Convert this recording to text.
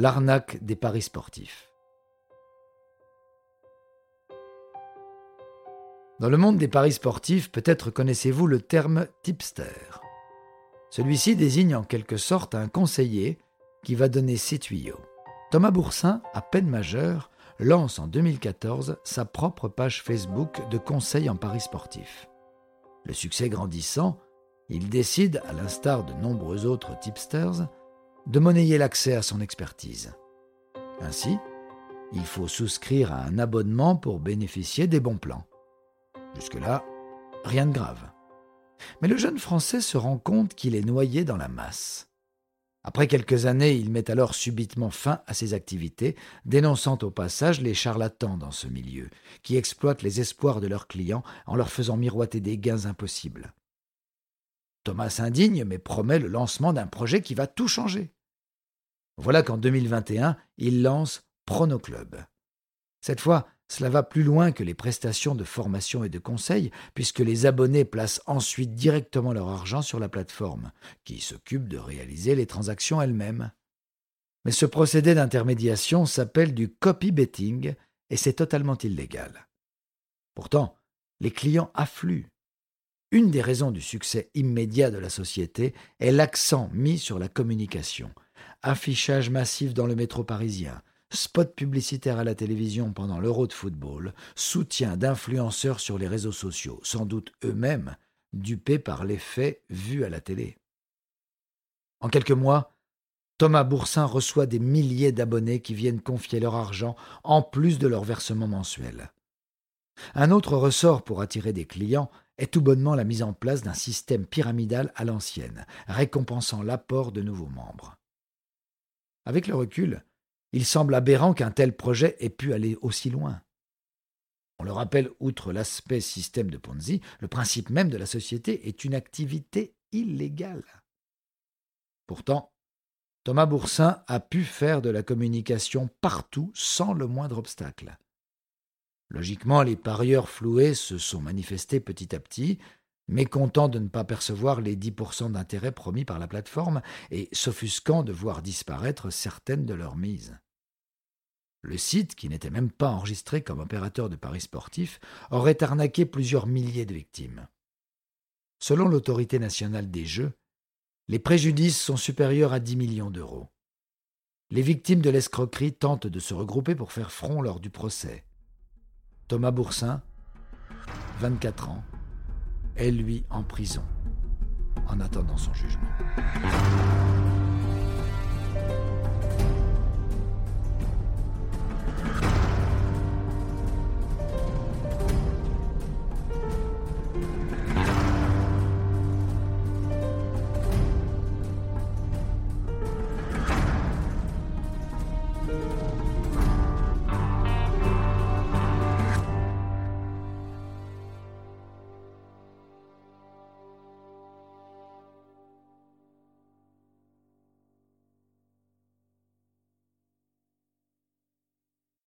L'arnaque des paris sportifs. Dans le monde des paris sportifs, peut-être connaissez-vous le terme tipster. Celui-ci désigne en quelque sorte un conseiller qui va donner ses tuyaux. Thomas Boursin, à peine majeur, lance en 2014 sa propre page Facebook de conseils en paris sportifs. Le succès grandissant, il décide, à l'instar de nombreux autres tipsters, de monnayer l'accès à son expertise. Ainsi, il faut souscrire à un abonnement pour bénéficier des bons plans. Jusque-là, rien de grave. Mais le jeune Français se rend compte qu'il est noyé dans la masse. Après quelques années, il met alors subitement fin à ses activités, dénonçant au passage les charlatans dans ce milieu, qui exploitent les espoirs de leurs clients en leur faisant miroiter des gains impossibles. Thomas s'indigne mais promet le lancement d'un projet qui va tout changer. Voilà qu'en 2021, il lance Pronoclub. Cette fois, cela va plus loin que les prestations de formation et de conseil, puisque les abonnés placent ensuite directement leur argent sur la plateforme, qui s'occupe de réaliser les transactions elles-mêmes. Mais ce procédé d'intermédiation s'appelle du copy betting et c'est totalement illégal. Pourtant, les clients affluent. Une des raisons du succès immédiat de la société est l'accent mis sur la communication, affichage massif dans le métro parisien, spot publicitaire à la télévision pendant l'Euro de football, soutien d'influenceurs sur les réseaux sociaux, sans doute eux-mêmes dupés par les faits vus à la télé. En quelques mois, Thomas Boursin reçoit des milliers d'abonnés qui viennent confier leur argent en plus de leur versement mensuel. Un autre ressort pour attirer des clients est tout bonnement la mise en place d'un système pyramidal à l'ancienne, récompensant l'apport de nouveaux membres. Avec le recul, il semble aberrant qu'un tel projet ait pu aller aussi loin. On le rappelle, outre l'aspect système de Ponzi, le principe même de la société est une activité illégale. Pourtant, Thomas Boursin a pu faire de la communication partout sans le moindre obstacle. Logiquement, les parieurs floués se sont manifestés petit à petit, mécontents de ne pas percevoir les 10% d'intérêt promis par la plateforme et s'offusquant de voir disparaître certaines de leurs mises. Le site, qui n'était même pas enregistré comme opérateur de paris sportifs, aurait arnaqué plusieurs milliers de victimes. Selon l'autorité nationale des jeux, les préjudices sont supérieurs à 10 millions d'euros. Les victimes de l'escroquerie tentent de se regrouper pour faire front lors du procès. Thomas Boursin, 24 ans, est lui en prison en attendant son jugement.